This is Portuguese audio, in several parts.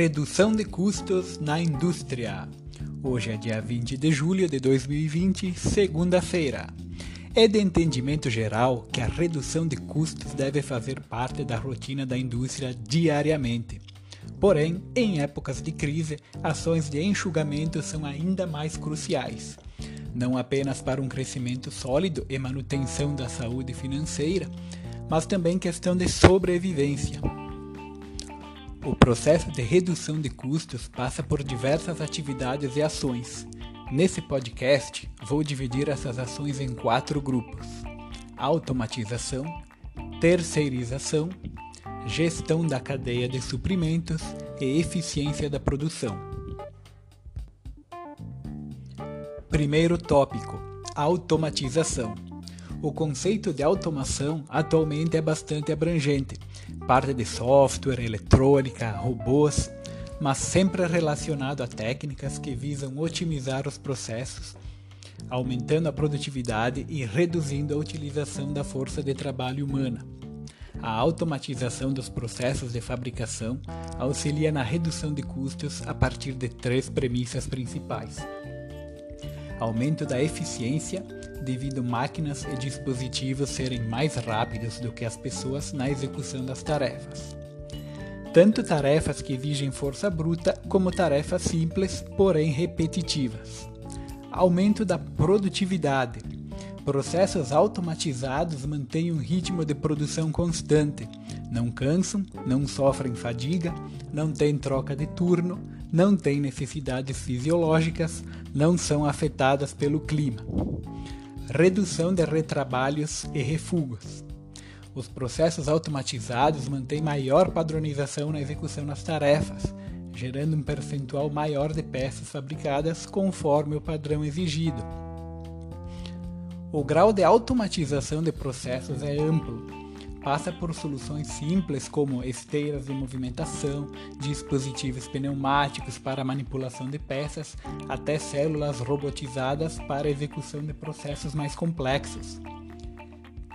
Redução de custos na indústria. Hoje é dia 20 de julho de 2020, segunda-feira. É de entendimento geral que a redução de custos deve fazer parte da rotina da indústria diariamente. Porém, em épocas de crise, ações de enxugamento são ainda mais cruciais. Não apenas para um crescimento sólido e manutenção da saúde financeira, mas também questão de sobrevivência. O processo de redução de custos passa por diversas atividades e ações. Nesse podcast, vou dividir essas ações em quatro grupos: automatização, terceirização, gestão da cadeia de suprimentos e eficiência da produção. Primeiro tópico: automatização. O conceito de automação atualmente é bastante abrangente parte de software, eletrônica, robôs, mas sempre relacionado a técnicas que visam otimizar os processos, aumentando a produtividade e reduzindo a utilização da força de trabalho humana. A automatização dos processos de fabricação auxilia na redução de custos a partir de três premissas principais: aumento da eficiência, devido máquinas e dispositivos serem mais rápidos do que as pessoas na execução das tarefas. Tanto tarefas que exigem força bruta, como tarefas simples, porém repetitivas. Aumento da produtividade. Processos automatizados mantêm um ritmo de produção constante, não cansam, não sofrem fadiga, não têm troca de turno, não têm necessidades fisiológicas, não são afetadas pelo clima redução de retrabalhos e refugos. Os processos automatizados mantêm maior padronização na execução das tarefas, gerando um percentual maior de peças fabricadas conforme o padrão exigido. O grau de automatização de processos é amplo, passa por soluções simples como esteiras de movimentação, dispositivos pneumáticos para manipulação de peças, até células robotizadas para execução de processos mais complexos.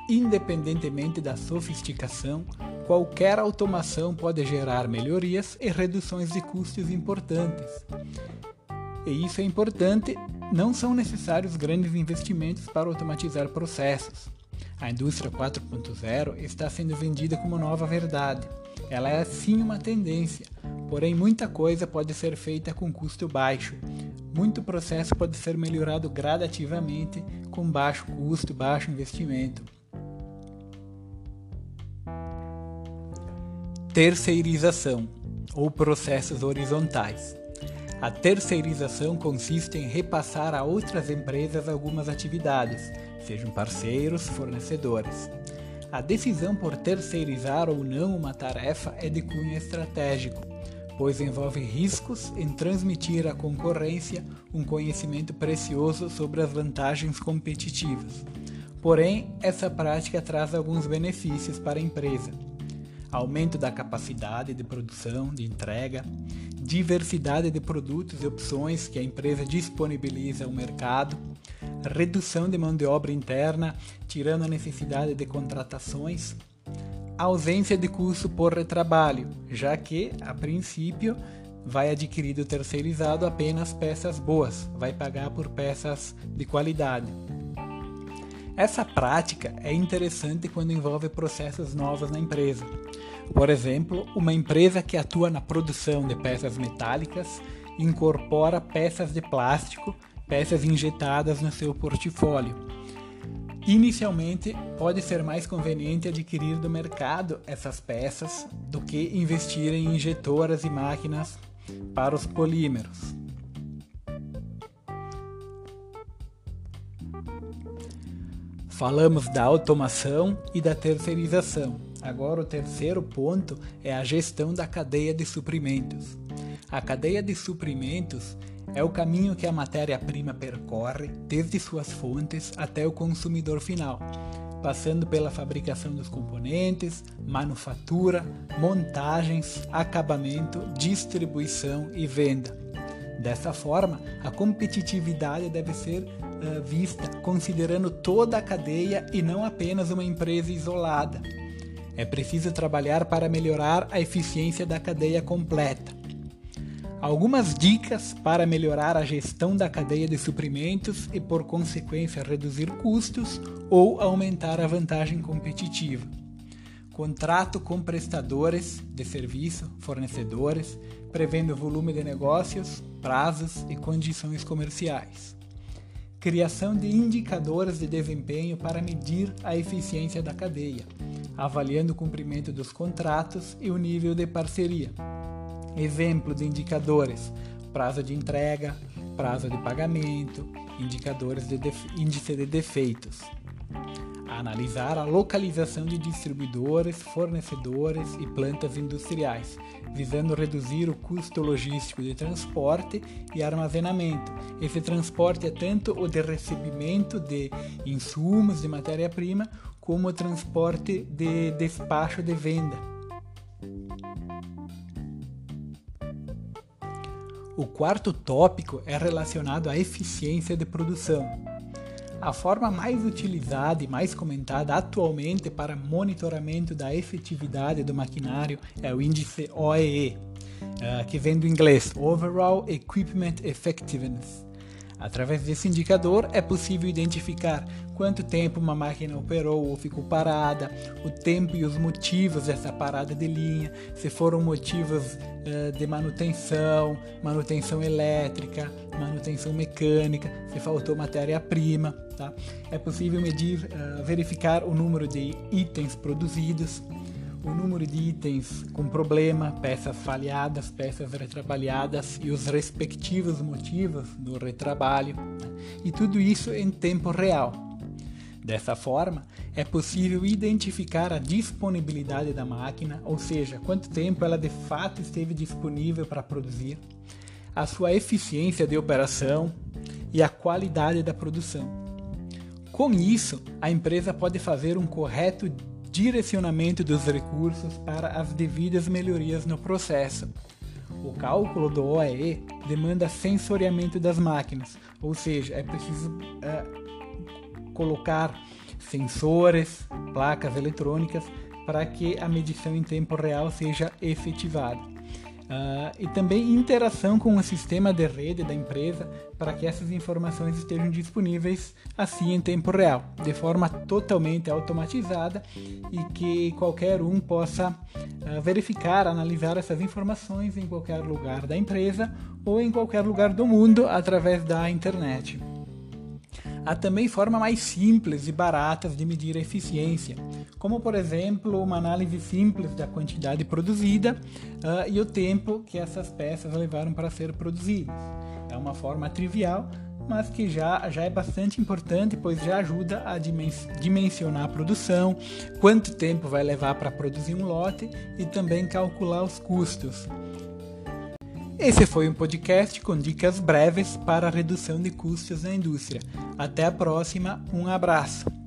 Independentemente da sofisticação, qualquer automação pode gerar melhorias e reduções de custos importantes. E isso é importante, não são necessários grandes investimentos para automatizar processos. A indústria 4.0 está sendo vendida como nova verdade. Ela é sim uma tendência, porém muita coisa pode ser feita com custo baixo. Muito processo pode ser melhorado gradativamente com baixo custo, baixo investimento. Terceirização ou processos horizontais. A terceirização consiste em repassar a outras empresas algumas atividades sejam parceiros, fornecedores. A decisão por terceirizar ou não uma tarefa é de cunho estratégico, pois envolve riscos em transmitir à concorrência um conhecimento precioso sobre as vantagens competitivas. Porém, essa prática traz alguns benefícios para a empresa: aumento da capacidade de produção, de entrega, diversidade de produtos e opções que a empresa disponibiliza ao mercado redução de mão de obra interna, tirando a necessidade de contratações, ausência de custo por retrabalho, já que, a princípio, vai adquirir do terceirizado apenas peças boas, vai pagar por peças de qualidade. Essa prática é interessante quando envolve processos novos na empresa. Por exemplo, uma empresa que atua na produção de peças metálicas incorpora peças de plástico peças injetadas no seu portfólio. Inicialmente, pode ser mais conveniente adquirir do mercado essas peças do que investir em injetoras e máquinas para os polímeros. Falamos da automação e da terceirização. Agora, o terceiro ponto é a gestão da cadeia de suprimentos. A cadeia de suprimentos é o caminho que a matéria-prima percorre desde suas fontes até o consumidor final, passando pela fabricação dos componentes, manufatura, montagens, acabamento, distribuição e venda. Dessa forma, a competitividade deve ser uh, vista considerando toda a cadeia e não apenas uma empresa isolada. É preciso trabalhar para melhorar a eficiência da cadeia completa Algumas dicas para melhorar a gestão da cadeia de suprimentos e, por consequência, reduzir custos ou aumentar a vantagem competitiva. Contrato com prestadores de serviço, fornecedores, prevendo volume de negócios, prazos e condições comerciais. Criação de indicadores de desempenho para medir a eficiência da cadeia, avaliando o cumprimento dos contratos e o nível de parceria Exemplo de indicadores: prazo de entrega, prazo de pagamento, indicadores de índice de defeitos. Analisar a localização de distribuidores, fornecedores e plantas industriais, visando reduzir o custo logístico de transporte e armazenamento. Esse transporte é tanto o de recebimento de insumos de matéria-prima, como o transporte de despacho de venda O quarto tópico é relacionado à eficiência de produção. A forma mais utilizada e mais comentada atualmente para monitoramento da efetividade do maquinário é o índice OEE, eh, que vem do inglês Overall Equipment Effectiveness. Através desse indicador é possível identificar quanto tempo uma máquina operou ou ficou parada, o tempo e os motivos dessa parada de linha, se foram motivos uh, de manutenção, manutenção elétrica, manutenção mecânica, se faltou matéria-prima. Tá? É possível medir, uh, verificar o número de itens produzidos, o número de itens com problema, peças falhadas, peças retrabalhadas e os respectivos motivos do retrabalho, né? e tudo isso em tempo real. Dessa forma, é possível identificar a disponibilidade da máquina, ou seja, quanto tempo ela de fato esteve disponível para produzir, a sua eficiência de operação e a qualidade da produção. Com isso, a empresa pode fazer um correto direcionamento dos recursos para as devidas melhorias no processo. O cálculo do OEE demanda sensoriamento das máquinas, ou seja, é preciso é, colocar sensores, placas eletrônicas para que a medição em tempo real seja efetivada. Uh, e também interação com o sistema de rede da empresa para que essas informações estejam disponíveis assim em tempo real, de forma totalmente automatizada e que qualquer um possa uh, verificar, analisar essas informações em qualquer lugar da empresa ou em qualquer lugar do mundo através da internet. Há também formas mais simples e baratas de medir a eficiência, como por exemplo uma análise simples da quantidade produzida uh, e o tempo que essas peças levaram para ser produzidas. É uma forma trivial, mas que já, já é bastante importante, pois já ajuda a dimensionar a produção, quanto tempo vai levar para produzir um lote e também calcular os custos. Esse foi um podcast com dicas breves para a redução de custos na indústria. Até a próxima, um abraço.